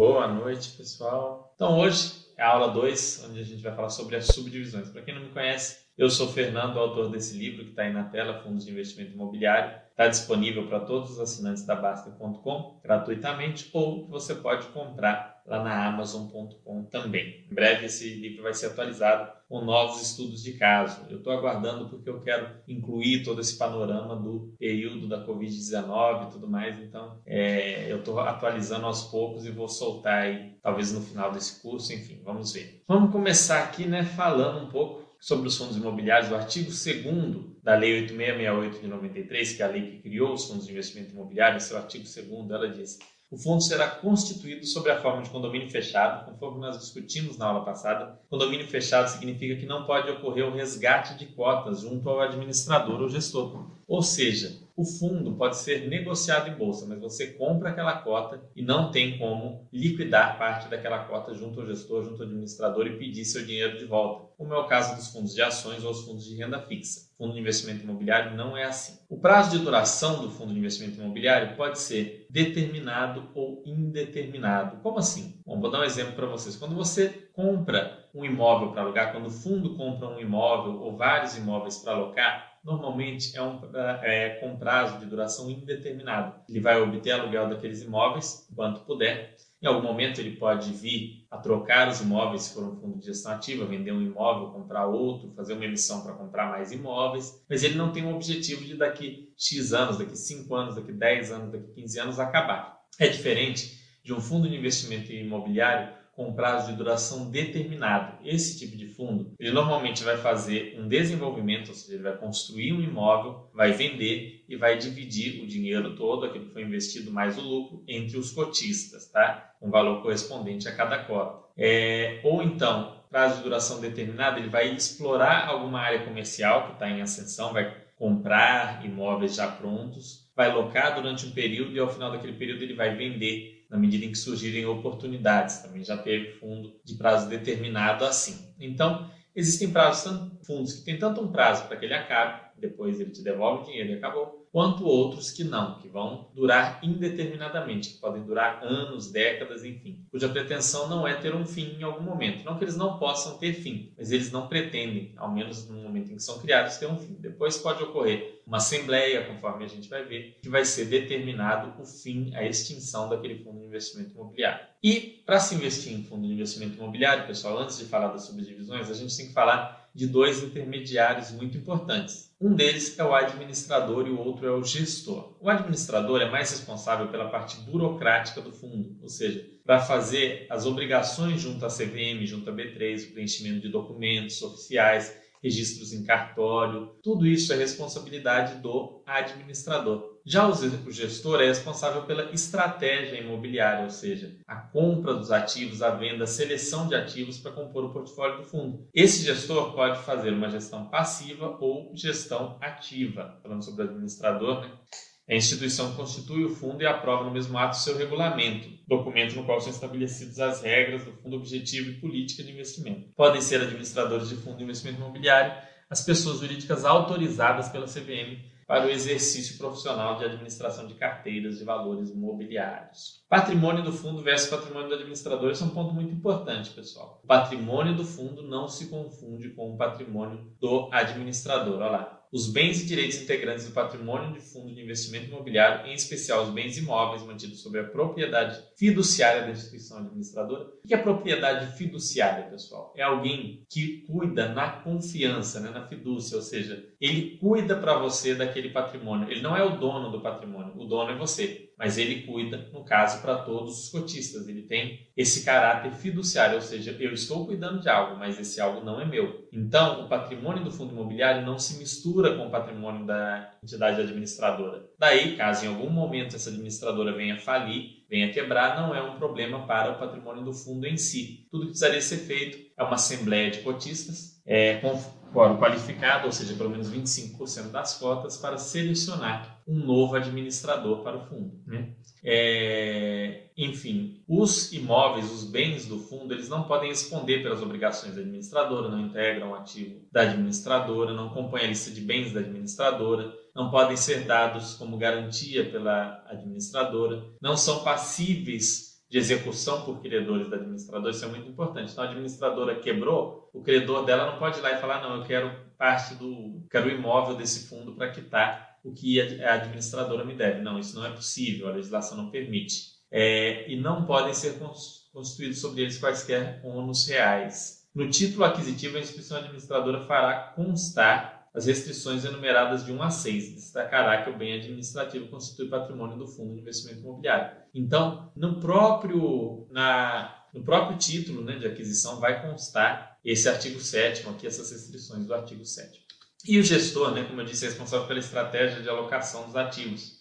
Boa noite, pessoal. Então, hoje é a aula 2, onde a gente vai falar sobre as subdivisões. Para quem não me conhece, eu sou Fernando, autor desse livro que está aí na tela, Fundos de Investimento Imobiliário. Está disponível para todos os assinantes da Basta.com gratuitamente ou você pode comprar lá na Amazon.com também. Em breve esse livro vai ser atualizado com novos estudos de caso. Eu estou aguardando porque eu quero incluir todo esse panorama do período da Covid-19 e tudo mais. Então, é, eu estou atualizando aos poucos e vou soltar aí, talvez no final desse curso. Enfim, vamos ver. Vamos começar aqui, né, falando um pouco sobre os fundos imobiliários, o artigo 2 da Lei 8668 de 93, que é a lei que criou os fundos de investimento imobiliário, seu artigo 2 ela diz: o fundo será constituído sob a forma de condomínio fechado, conforme nós discutimos na aula passada. Condomínio fechado significa que não pode ocorrer o resgate de cotas junto ao administrador ou gestor. Ou seja, o fundo pode ser negociado em bolsa, mas você compra aquela cota e não tem como liquidar parte daquela cota junto ao gestor, junto ao administrador e pedir seu dinheiro de volta, como é o caso dos fundos de ações ou os fundos de renda fixa. Fundo de investimento imobiliário não é assim. O prazo de duração do fundo de investimento imobiliário pode ser determinado ou indeterminado. Como assim? Bom, vou dar um exemplo para vocês. Quando você compra um imóvel para alugar, quando o fundo compra um imóvel ou vários imóveis para alocar, normalmente é, um, é com prazo de duração indeterminado. Ele vai obter aluguel daqueles imóveis enquanto puder. Em algum momento ele pode vir a trocar os imóveis se for um fundo de gestão ativa, vender um imóvel, comprar outro, fazer uma emissão para comprar mais imóveis, mas ele não tem um objetivo de daqui X anos, daqui 5 anos, daqui 10 anos, daqui 15 anos acabar. É diferente de um fundo de investimento imobiliário com prazo de duração determinado. Esse tipo de fundo, ele normalmente vai fazer um desenvolvimento, ou seja, ele vai construir um imóvel, vai vender e vai dividir o dinheiro todo, aquilo que foi investido mais o lucro, entre os cotistas, tá? Um valor correspondente a cada cota. É, ou então, prazo de duração determinado, ele vai explorar alguma área comercial que está em ascensão, vai comprar imóveis já prontos, vai locar durante um período e ao final daquele período ele vai vender na medida em que surgirem oportunidades. Também já teve fundo de prazo determinado assim. Então, existem prazos, fundos que têm tanto um prazo para que ele acabe, depois ele te devolve o dinheiro e acabou, quanto outros que não, que vão durar indeterminadamente, que podem durar anos, décadas, enfim, cuja pretensão não é ter um fim em algum momento. Não que eles não possam ter fim, mas eles não pretendem, ao menos no momento em que são criados, ter um fim. Depois pode ocorrer uma assembleia, conforme a gente vai ver, que vai ser determinado o fim, a extinção daquele fundo de investimento imobiliário. E para se investir em fundo de investimento imobiliário, pessoal, antes de falar das subdivisões, a gente tem que falar de dois intermediários muito importantes. Um deles é o administrador e o outro é o gestor. O administrador é mais responsável pela parte burocrática do fundo, ou seja, para fazer as obrigações junto à CVM, junto à B3, o preenchimento de documentos oficiais, registros em cartório, tudo isso é responsabilidade do administrador. Já o gestor é responsável pela estratégia imobiliária, ou seja, a compra dos ativos, a venda, a seleção de ativos para compor o portfólio do fundo. Esse gestor pode fazer uma gestão passiva ou gestão ativa. Falando sobre o administrador, né? A instituição constitui o fundo e aprova no mesmo ato seu regulamento, documento no qual são estabelecidas as regras do fundo objetivo e política de investimento. Podem ser administradores de fundo de investimento imobiliário as pessoas jurídicas autorizadas pela CVM para o exercício profissional de administração de carteiras de valores imobiliários. Patrimônio do fundo versus patrimônio do administrador, esse é um ponto muito importante, pessoal. O patrimônio do fundo não se confunde com o patrimônio do administrador. Olha lá. Os bens e direitos integrantes do patrimônio de fundo de investimento imobiliário, em especial os bens imóveis mantidos sob a propriedade fiduciária da instituição administradora. O que é propriedade fiduciária, pessoal? É alguém que cuida na confiança, né, na fidúcia, ou seja, ele cuida para você daquele patrimônio. Ele não é o dono do patrimônio, o dono é você mas ele cuida, no caso, para todos os cotistas. Ele tem esse caráter fiduciário, ou seja, eu estou cuidando de algo, mas esse algo não é meu. Então, o patrimônio do fundo imobiliário não se mistura com o patrimônio da entidade administradora. Daí, caso em algum momento essa administradora venha falir, venha quebrar, não é um problema para o patrimônio do fundo em si. Tudo que precisaria ser feito é uma assembleia de cotistas, é, com quórum qualificado, ou seja, pelo menos 25% das cotas, para selecionar um novo administrador para o fundo. Né? É, enfim, os imóveis, os bens do fundo, eles não podem responder pelas obrigações da administradora, não integram o ativo da administradora, não compõem a lista de bens da administradora, não podem ser dados como garantia pela administradora, não são passíveis de execução por credores da administradora, isso é muito importante. Então, a administradora quebrou, o credor dela não pode ir lá e falar, não, eu quero parte do, quero o imóvel desse fundo para quitar o que a administradora me deve. Não, isso não é possível, a legislação não permite. É, e não podem ser constituídos sobre eles quaisquer ônus reais. No título aquisitivo, a instituição administradora fará constar as restrições enumeradas de 1 a 6. Destacará que o bem administrativo constitui patrimônio do Fundo de Investimento Imobiliário. Então, no próprio, na, no próprio título né, de aquisição vai constar esse artigo 7 aqui, essas restrições do artigo 7 E o gestor, né, como eu disse, é responsável pela estratégia de alocação dos ativos.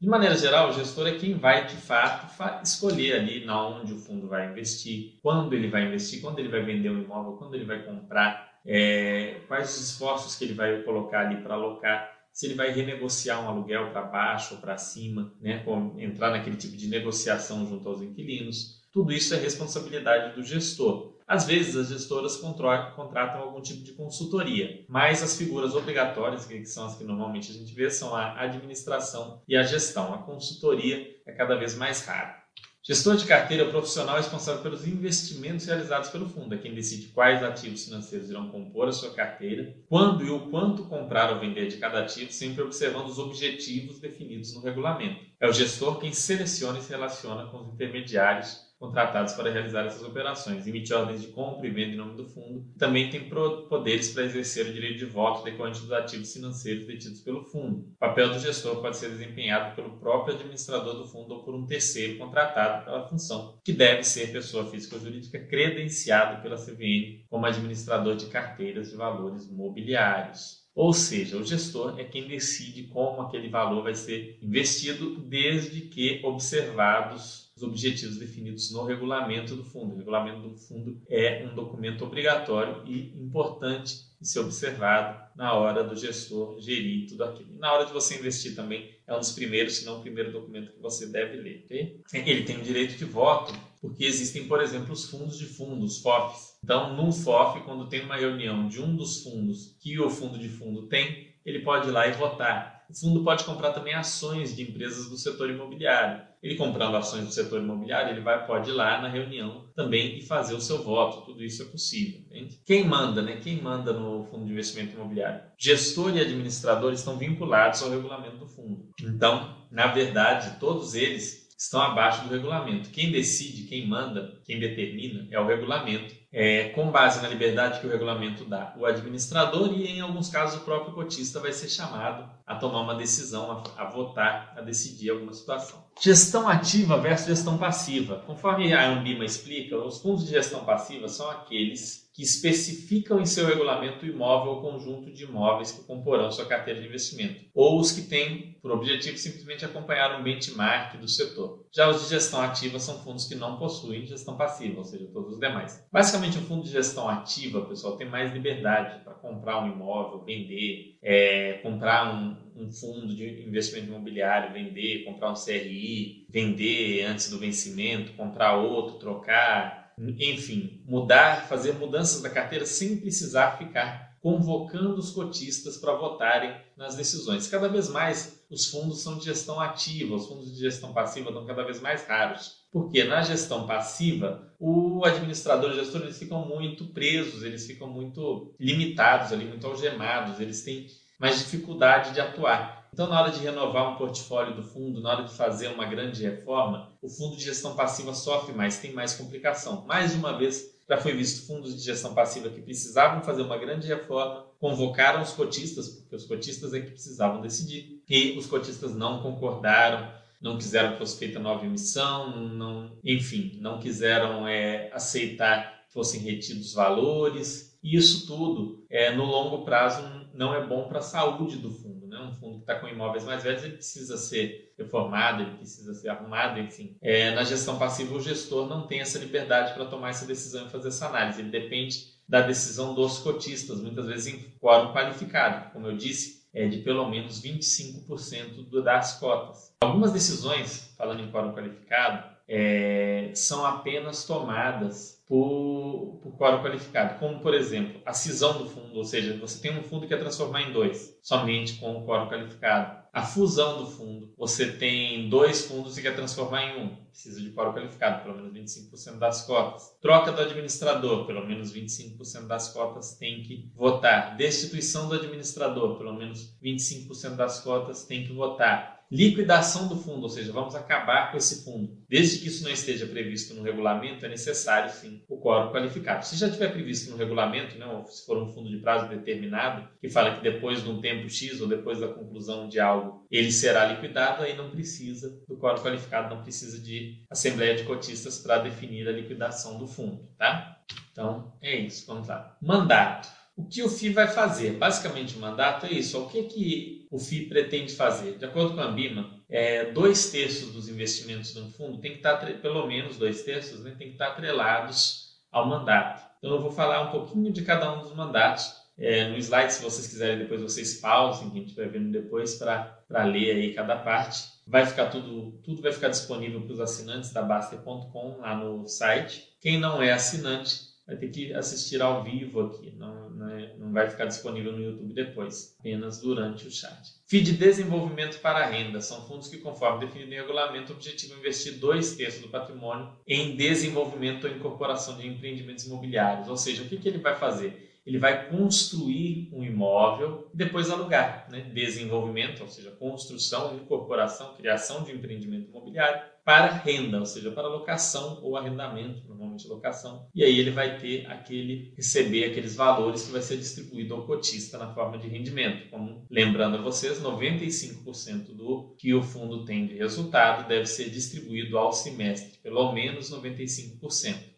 De maneira geral, o gestor é quem vai, de fato, escolher ali na onde o fundo vai investir, quando ele vai investir, quando ele vai vender o imóvel, quando ele vai comprar, é, quais os esforços que ele vai colocar ali para alocar, se ele vai renegociar um aluguel para baixo ou para cima, né, entrar naquele tipo de negociação junto aos inquilinos. Tudo isso é responsabilidade do gestor. Às vezes, as gestoras contratam algum tipo de consultoria, mas as figuras obrigatórias, que são as que normalmente a gente vê, são a administração e a gestão. A consultoria é cada vez mais rara. Gestor de carteira é profissional responsável pelos investimentos realizados pelo fundo, é quem decide quais ativos financeiros irão compor a sua carteira, quando e o quanto comprar ou vender de cada ativo, sempre observando os objetivos definidos no regulamento. É o gestor quem seleciona e se relaciona com os intermediários contratados para realizar essas operações, emite ordens de compra e venda em nome do fundo, também tem poderes para exercer o direito de voto decorrente dos ativos financeiros detidos pelo fundo. O papel do gestor pode ser desempenhado pelo próprio administrador do fundo ou por um terceiro contratado pela função, que deve ser pessoa física ou jurídica credenciado pela CVM como administrador de carteiras de valores mobiliários. Ou seja, o gestor é quem decide como aquele valor vai ser investido, desde que observados os objetivos definidos no regulamento do fundo. O regulamento do fundo é um documento obrigatório e importante de ser observado na hora do gestor gerir tudo aquilo. E na hora de você investir também, é um dos primeiros, se não o primeiro documento que você deve ler. Okay? Ele tem o direito de voto, porque existem, por exemplo, os fundos de fundos, FOFs. Então, no FOF, quando tem uma reunião de um dos fundos que o fundo de fundo tem, ele pode ir lá e votar o fundo pode comprar também ações de empresas do setor imobiliário. Ele comprando ações do setor imobiliário, ele vai, pode ir lá na reunião também e fazer o seu voto. Tudo isso é possível. Entende? Quem manda, né? Quem manda no fundo de investimento imobiliário? Gestor e administrador estão vinculados ao regulamento do fundo. Então, na verdade, todos eles estão abaixo do regulamento. Quem decide, quem manda, quem determina é o regulamento é, com base na liberdade que o regulamento dá, o administrador e, em alguns casos, o próprio cotista vai ser chamado a tomar uma decisão, a, a votar, a decidir alguma situação. Gestão ativa versus gestão passiva. Conforme a Ambima explica, os fundos de gestão passiva são aqueles que especificam em seu regulamento o imóvel ou conjunto de imóveis que comporão sua carteira de investimento, ou os que têm por objetivo simplesmente acompanhar um benchmark do setor. Já os de gestão ativa são fundos que não possuem gestão passiva, ou seja, todos os demais. Basicamente, o fundo de gestão ativa, pessoal, tem mais liberdade para comprar um imóvel, vender, é, comprar um, um fundo de investimento imobiliário, vender, comprar um CRI, vender antes do vencimento, comprar outro, trocar enfim, mudar, fazer mudanças da carteira sem precisar ficar convocando os cotistas para votarem nas decisões. Cada vez mais os fundos são de gestão ativa, os fundos de gestão passiva estão cada vez mais raros. Porque na gestão passiva, o administrador e o gestor eles ficam muito presos, eles ficam muito limitados ali, muito algemados, eles têm mais dificuldade de atuar. Então, na hora de renovar um portfólio do fundo, na hora de fazer uma grande reforma, o fundo de gestão passiva sofre mais, tem mais complicação. Mais de uma vez já foi visto fundos de gestão passiva que precisavam fazer uma grande reforma, convocaram os cotistas, porque os cotistas é que precisavam decidir, e os cotistas não concordaram, não quiseram que fosse feita nova emissão, não, enfim, não quiseram é, aceitar que fossem retidos valores. E isso tudo, é, no longo prazo, não é bom para a saúde do fundo né? um fundo que está com imóveis mais velhos, ele precisa ser reformado, ele precisa ser arrumado, enfim. É, na gestão passiva, o gestor não tem essa liberdade para tomar essa decisão e fazer essa análise. Ele depende da decisão dos cotistas, muitas vezes em quórum qualificado. Como eu disse, é de pelo menos 25% das cotas. Algumas decisões, falando em quórum qualificado, é, são apenas tomadas por, por quórum qualificado, como por exemplo a cisão do fundo, ou seja, você tem um fundo que quer transformar em dois, somente com o quórum qualificado. a fusão do fundo. Você tem dois fundos e quer transformar em um. Precisa de quórum qualificado, pelo menos 25% das cotas. Troca do administrador, pelo menos 25% das cotas tem que votar. Destituição do administrador, pelo menos 25% das cotas tem que votar liquidação do fundo, ou seja, vamos acabar com esse fundo. Desde que isso não esteja previsto no regulamento, é necessário sim o quórum qualificado. Se já tiver previsto no regulamento, né, se for um fundo de prazo determinado, que fala que depois de um tempo X ou depois da conclusão de algo, ele será liquidado, aí não precisa do quórum qualificado, não precisa de assembleia de cotistas para definir a liquidação do fundo, tá? Então, é isso, vamos lá. Mandato. O que o FI vai fazer? Basicamente, o mandato é isso. O que, que o FI pretende fazer? De acordo com a BIMA, é, dois terços dos investimentos no fundo tem que estar, pelo menos dois terços, né, tem que estar atrelados ao mandato. Então, eu vou falar um pouquinho de cada um dos mandatos. É, no slide, se vocês quiserem, depois vocês pausem, a gente vai vendo depois para ler aí cada parte. Vai ficar tudo, tudo vai ficar disponível para os assinantes da Baster.com lá no site. Quem não é assinante, vai ter que assistir ao vivo aqui, não, é, não, vai ficar disponível no YouTube depois, apenas durante o chat. FII de desenvolvimento para renda são fundos que, conforme definido em regulamento, objetivam investir dois terços do patrimônio em desenvolvimento ou incorporação de empreendimentos imobiliários. Ou seja, o que, que ele vai fazer? Ele vai construir um imóvel e depois alugar. Né? Desenvolvimento, ou seja, construção, incorporação, criação de empreendimento imobiliário para renda, ou seja, para locação ou arrendamento, normalmente locação. E aí ele vai ter aquele receber aqueles valores que vai ser distribuído ao cotista na forma de rendimento. Como lembrando a vocês, 95% do que o fundo tem de resultado deve ser distribuído ao semestre, pelo menos 95%,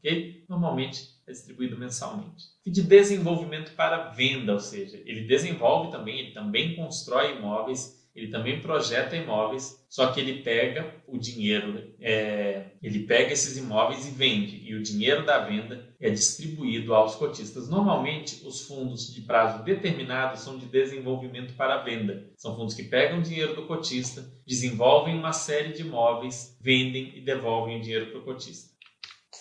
ok? Normalmente é distribuído mensalmente. E de desenvolvimento para venda, ou seja, ele desenvolve também, ele também constrói imóveis ele também projeta imóveis, só que ele pega o dinheiro, é, ele pega esses imóveis e vende, e o dinheiro da venda é distribuído aos cotistas. Normalmente, os fundos de prazo determinado são de desenvolvimento para venda. São fundos que pegam o dinheiro do cotista, desenvolvem uma série de imóveis, vendem e devolvem o dinheiro para o cotista.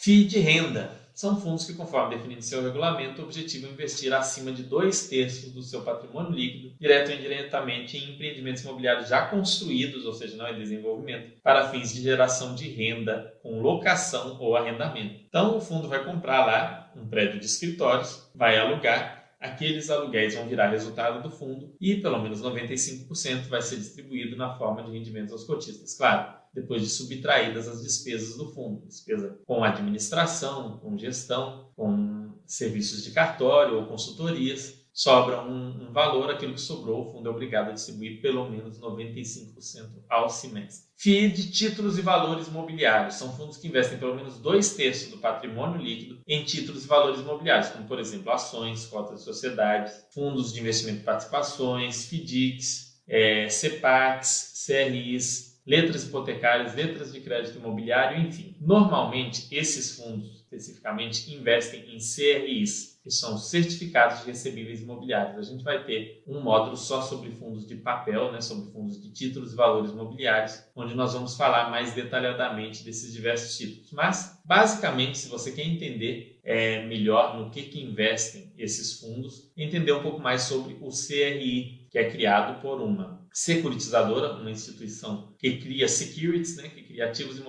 FII de renda são fundos que, conforme definido em seu regulamento, objetivam investir acima de dois terços do seu patrimônio líquido, direto ou indiretamente, em empreendimentos imobiliários já construídos, ou seja, não é desenvolvimento, para fins de geração de renda com locação ou arrendamento. Então, o fundo vai comprar lá um prédio de escritórios, vai alugar, aqueles aluguéis vão virar resultado do fundo e pelo menos 95% vai ser distribuído na forma de rendimentos aos cotistas. Claro, depois de subtraídas as despesas do fundo, despesa com administração, com gestão, com serviços de cartório ou consultorias, sobra um, um, valor, aquilo que sobrou, o fundo é obrigado a distribuir pelo menos 95% ao semestre. FII de títulos e valores imobiliários são fundos que investem pelo menos dois terços do patrimônio líquido em títulos e valores imobiliários, como por exemplo ações, cotas de sociedades, fundos de investimento e participações, FDICs, é, CEPACs, CRIs, letras hipotecárias, letras de crédito imobiliário, enfim. Normalmente, esses fundos, especificamente, investem em CRIs, que são certificados de recebíveis imobiliários. A gente vai ter um módulo só sobre fundos de papel, né, sobre fundos de títulos e valores imobiliários, onde nós vamos falar mais detalhadamente desses diversos títulos. Mas, basicamente, se você quer entender é, melhor no que, que investem esses fundos, entender um pouco mais sobre o CRI, que é criado por uma securitizadora, uma instituição que cria securities, né, que cria ativos,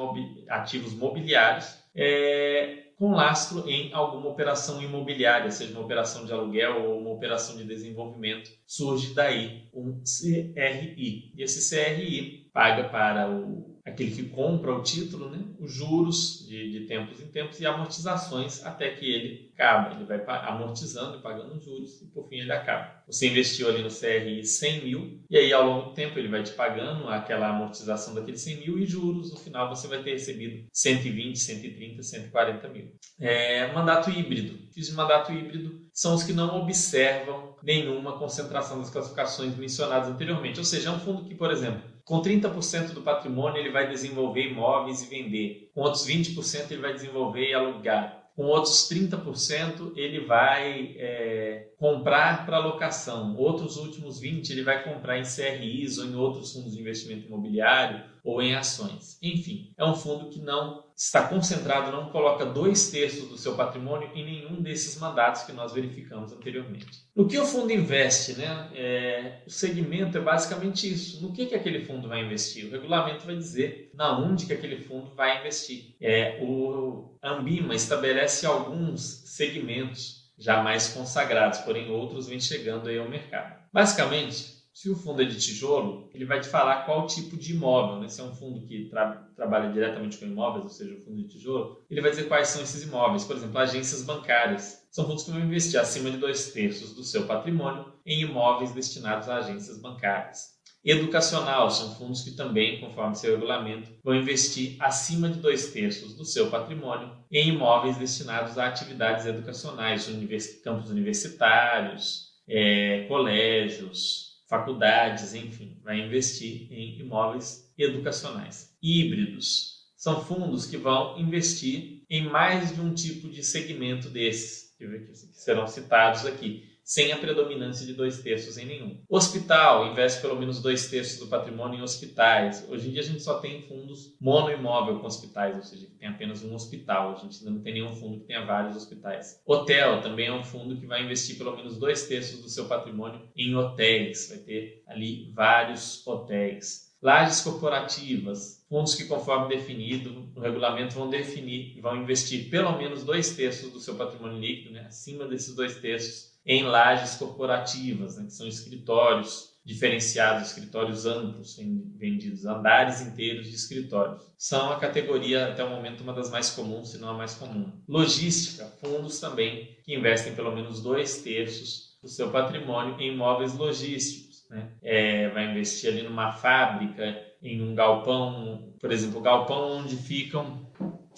ativos mobiliários, é, com lastro em alguma operação imobiliária, seja uma operação de aluguel ou uma operação de desenvolvimento, surge daí um CRI. E esse CRI paga para o aquele que compra o título, né, os juros de, de, tempos em tempos e amortizações até que ele acaba. Ele vai amortizando e pagando juros e por fim ele acaba. Você investiu ali no CRI 100 mil e aí ao longo do tempo ele vai te pagando aquela amortização daqueles 100 mil e juros. No final você vai ter recebido 120, 130, 140 mil. É, mandato híbrido. Fiz de mandato híbrido são os que não observam nenhuma concentração das classificações mencionadas anteriormente. Ou seja, é um fundo que, por exemplo, com 30% do patrimônio, ele vai desenvolver imóveis e vender. Com outros 20%, ele vai desenvolver e alugar. Com outros 30%, ele vai é, comprar para locação. Outros últimos 20%, ele vai comprar em CRIs ou em outros fundos de investimento imobiliário ou em ações. Enfim, é um fundo que não está concentrado, não coloca dois terços do seu patrimônio em nenhum desses mandatos que nós verificamos anteriormente. No que o fundo investe, né? É, o segmento é basicamente isso. No que, que aquele fundo vai investir? O regulamento vai dizer na onde que aquele fundo vai investir. É, o Ambima estabelece alguns segmentos já mais consagrados, porém outros vêm chegando aí ao mercado. Basicamente, se o fundo é de tijolo, ele vai te falar qual tipo de imóvel. Né? Se é um fundo que tra trabalha diretamente com imóveis, ou seja, o fundo de tijolo, ele vai dizer quais são esses imóveis. Por exemplo, agências bancárias. São fundos que vão investir acima de dois terços do seu patrimônio em imóveis destinados a agências bancárias. Educacional são fundos que também, conforme seu regulamento, vão investir acima de dois terços do seu patrimônio em imóveis destinados a atividades educacionais, univers campos universitários, é, colégios, faculdades, enfim, vai investir em imóveis educacionais. Híbridos. São fundos que vão investir em mais de um tipo de segmento desses, que serão citados aqui sem a predominância de dois terços em nenhum. Hospital investe pelo menos dois terços do patrimônio em hospitais. Hoje em dia a gente só tem fundos monoimóvel com hospitais, ou seja, que tem apenas um hospital. A gente ainda não tem nenhum fundo que tenha vários hospitais. Hotel também é um fundo que vai investir pelo menos dois terços do seu patrimônio em hotéis. Vai ter ali vários hotéis. Lajes corporativas, fundos que, conforme definido no regulamento, vão definir, vão investir pelo menos dois terços do seu patrimônio líquido, né, acima desses dois terços em lajes corporativas, né, que são escritórios diferenciados, escritórios amplos, vendidos, andares inteiros de escritórios. São a categoria, até o momento, uma das mais comuns, se não a mais comum. Logística, fundos também que investem pelo menos dois terços do seu patrimônio em imóveis logísticos. Né? É, vai investir ali numa fábrica, em um galpão, por exemplo, galpão onde ficam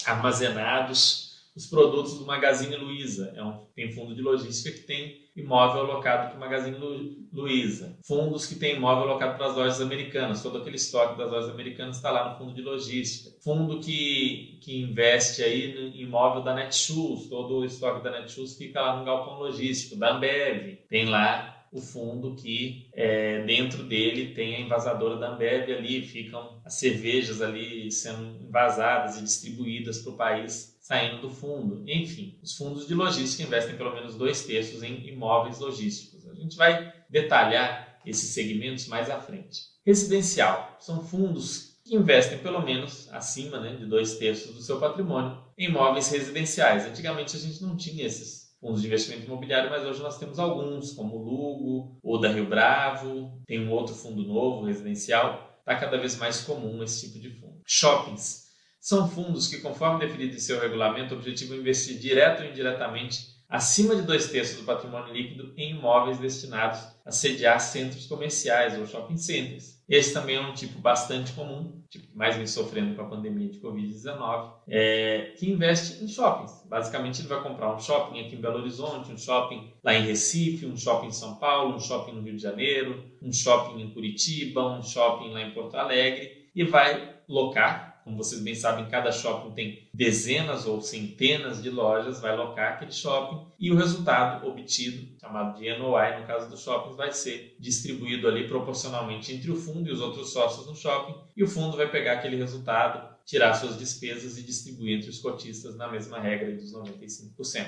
armazenados os produtos do Magazine Luiza. É um, tem fundo de logística que tem imóvel alocado para o Magazine Lu, Luiza. Fundos que têm imóvel alocado para as lojas americanas. Todo aquele estoque das lojas americanas está lá no fundo de logística. Fundo que, que investe aí no imóvel da Netshoes. Todo o estoque da Netshoes fica lá no galpão logístico. Da Ambev. Tem lá o fundo que é, dentro dele tem a envasadora da Ambev ali, ficam as cervejas ali sendo envasadas e distribuídas para o país saindo do fundo. Enfim, os fundos de logística investem pelo menos dois terços em imóveis logísticos. A gente vai detalhar esses segmentos mais à frente. Residencial são fundos que investem pelo menos acima né, de dois terços do seu patrimônio em imóveis residenciais. Antigamente a gente não tinha esses fundos de investimento imobiliário, mas hoje nós temos alguns, como o Lugo, ou da Rio Bravo, tem um outro fundo novo, residencial. Está cada vez mais comum esse tipo de fundo. Shoppings são fundos que, conforme definido em seu regulamento, objetivam investir direto ou indiretamente acima de dois terços do patrimônio líquido em imóveis destinados a sediar centros comerciais ou shopping centers. Esse também é um tipo bastante comum, tipo que mais vem sofrendo com a pandemia de Covid-19, é, que investe em shoppings. Basicamente, ele vai comprar um shopping aqui em Belo Horizonte, um shopping lá em Recife, um shopping em São Paulo, um shopping no Rio de Janeiro, um shopping em Curitiba, um shopping lá em Porto Alegre e vai locar como vocês bem sabem, cada shopping tem dezenas ou centenas de lojas, vai locar aquele shopping e o resultado obtido, chamado de NOI, no caso dos shoppings, vai ser distribuído ali proporcionalmente entre o fundo e os outros sócios no shopping e o fundo vai pegar aquele resultado tirar suas despesas e distribuir entre os cotistas na mesma regra dos 95%.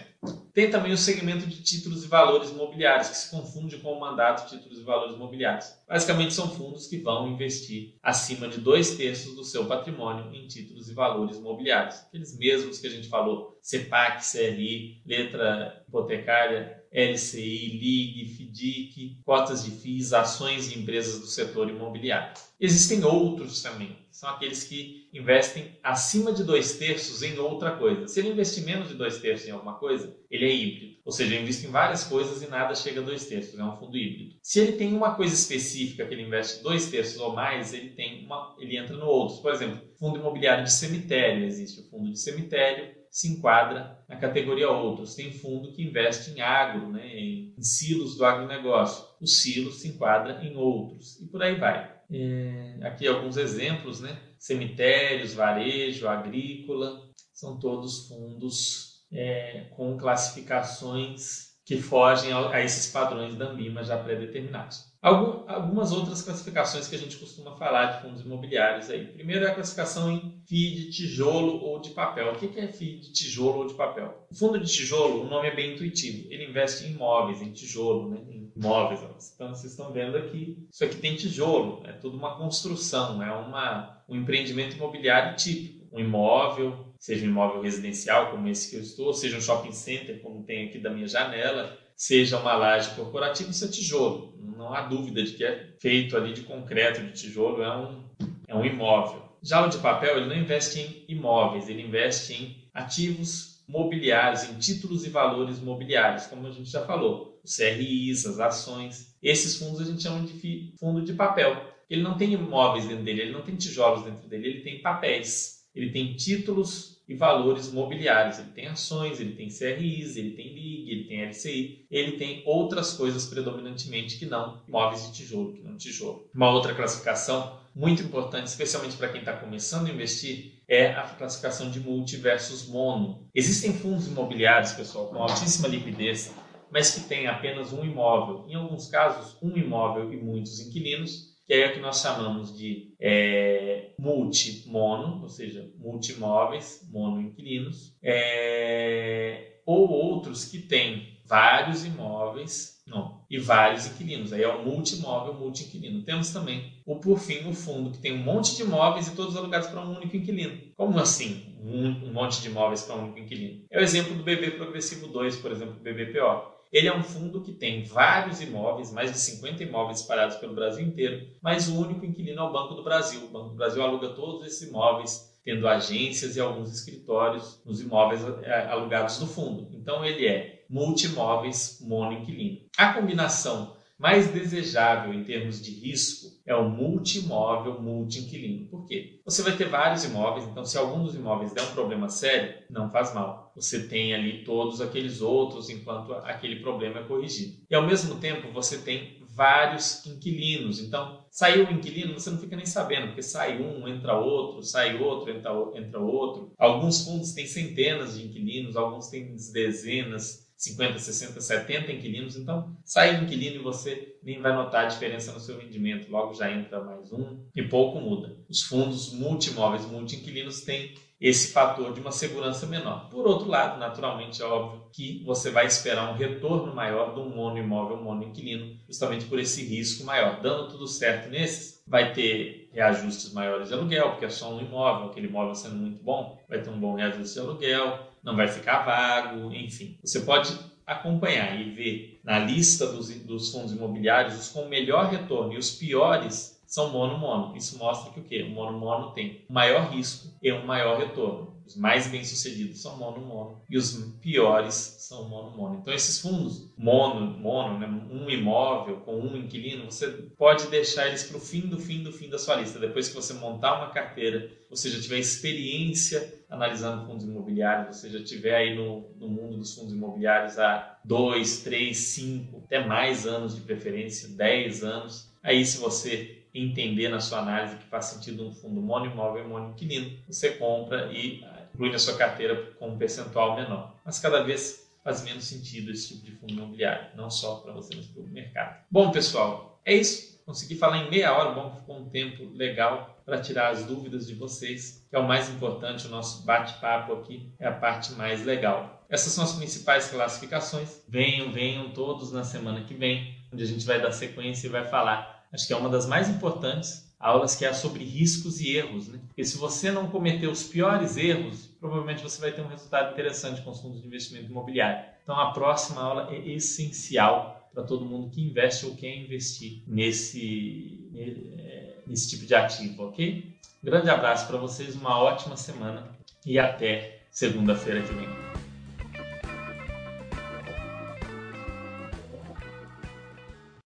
Tem também o segmento de títulos e valores imobiliários, que se confunde com o mandato títulos e valores imobiliários. Basicamente, são fundos que vão investir acima de dois terços do seu patrimônio em títulos e valores imobiliários. Aqueles mesmos que a gente falou, CEPAC, CRI, letra hipotecária, LCI, LIG, FDIC, cotas de FIIs, ações de empresas do setor imobiliário. Existem outros também, são aqueles que investem acima de dois terços em outra coisa. Se ele investir menos de dois terços em alguma coisa, ele é híbrido. Ou seja, ele investe em várias coisas e nada chega a dois terços, é um fundo híbrido. Se ele tem uma coisa específica que ele investe dois terços ou mais, ele tem uma, ele entra no outro. Por exemplo, fundo imobiliário de cemitério, existe o fundo de cemitério, se enquadra na categoria outros. Tem fundo que investe em agro, né, em silos do agronegócio. O silo se enquadra em outros. E por aí vai. É, aqui alguns exemplos, né? Cemitérios, varejo, agrícola, são todos fundos é, com classificações que fogem a, esses padrões da Ambima já pré-determinados. Algum, algumas outras classificações que a gente costuma falar de fundos imobiliários aí. Primeiro é a classificação em FII de tijolo ou de papel. O que é FII de tijolo ou de papel? O fundo de tijolo, o nome é bem intuitivo. Ele investe em imóveis, em tijolo, né? em imóveis. Então vocês estão vendo aqui, isso aqui tem tijolo, é tudo uma construção, é uma, um empreendimento imobiliário típico. Um imóvel, seja um imóvel residencial como esse que eu estou, seja um shopping center como tem aqui da minha janela, seja uma laje corporativa, isso é tijolo. Não há dúvida de que é feito ali de concreto, de tijolo, é um, é um imóvel. Já o de papel, ele não investe em imóveis, ele investe em ativos mobiliários, em títulos e valores mobiliários, como a gente já falou, os CRIs, as ações. Esses fundos a gente chama de fundo de papel. Ele não tem imóveis dentro dele, ele não tem tijolos dentro dele, ele tem papéis, ele tem títulos e valores mobiliários. Ele tem ações, ele tem CRIs, ele tem LIG, ele tem LCI, ele tem outras coisas predominantemente que não imóveis de tijolo, que não tijolo. Uma outra classificação muito importante, especialmente para quem está começando a investir, é a classificação de multi versus mono. Existem fundos imobiliários, pessoal, com altíssima liquidez, mas que têm apenas um imóvel. Em alguns casos, um imóvel e muitos inquilinos que é o que nós chamamos de é, multi-mono, ou seja, multimóveis, mono-inquilinos, é, ou outros que têm vários imóveis não, e vários inquilinos. Aí é o multimóvel, multi-inquilino. Temos também, o por fim, o fundo, que tem um monte de imóveis e todos alugados para um único inquilino. Como assim, um, um monte de imóveis para um único inquilino? É o exemplo do BB Progressivo 2, por exemplo, BBPO. Ele é um fundo que tem vários imóveis, mais de 50 imóveis espalhados pelo Brasil inteiro, mas o único inquilino é o Banco do Brasil. O Banco do Brasil aluga todos esses imóveis, tendo agências e alguns escritórios nos imóveis é, alugados do fundo. Então ele é multimóveis monoinquilino. A combinação mais desejável em termos de risco é o multimóvel multi-inquilino. Por quê? Você vai ter vários imóveis, então se algum dos imóveis der um problema sério, não faz mal. Você tem ali todos aqueles outros enquanto aquele problema é corrigido. E ao mesmo tempo você tem vários inquilinos. Então, saiu o inquilino, você não fica nem sabendo, porque sai um, entra outro, sai outro, entra, entra outro. Alguns fundos têm centenas de inquilinos, alguns têm dezenas, 50, 60, 70 inquilinos, então sai um inquilino e você nem vai notar a diferença no seu rendimento, logo já entra mais um e pouco muda. Os fundos multimóveis, multi-inquilinos têm esse fator de uma segurança menor. Por outro lado, naturalmente é óbvio que você vai esperar um retorno maior do mono imóvel, mono inquilino, justamente por esse risco maior. Dando tudo certo nesses, vai ter reajustes maiores de aluguel, porque é só um imóvel, aquele imóvel sendo muito bom, vai ter um bom reajuste de aluguel, não vai ficar vago, enfim. Você pode acompanhar e ver na lista dos, dos fundos imobiliários os com melhor retorno e os piores são mono-mono. Isso mostra que o quê? O mono-mono tem maior risco e um maior retorno. Os mais bem-sucedidos são mono-mono e os piores são mono-mono. Então, esses fundos mono, mono, né, um imóvel com um inquilino, você pode deixar eles para o fim do fim do fim da sua lista. Depois que você montar uma carteira, você já tiver experiência analisando fundos imobiliários, você já tiver aí no, no mundo dos fundos imobiliários há dois, três, cinco, até mais anos de preferência, dez anos. Aí, se você entender na sua análise que faz sentido um fundo monoimóvel e monoinquilino, você compra e inclui na sua carteira com um percentual menor. Mas cada vez faz menos sentido esse tipo de fundo imobiliário, não só para você, mas para o mercado. Bom, pessoal, é isso. Consegui falar em meia hora, bom, ficou um tempo legal para tirar as dúvidas de vocês, que é o mais importante, o nosso bate-papo aqui é a parte mais legal. Essas são as principais classificações. Venham, venham todos na semana que vem, onde a gente vai dar sequência e vai falar. Acho que é uma das mais importantes aulas que é sobre riscos e erros, né? Porque se você não cometer os piores erros, provavelmente você vai ter um resultado interessante com os fundos de investimento imobiliário. Então a próxima aula é essencial para todo mundo que investe ou quer investir nesse, é, nesse tipo de ativo, ok? grande abraço para vocês, uma ótima semana e até segunda-feira que vem.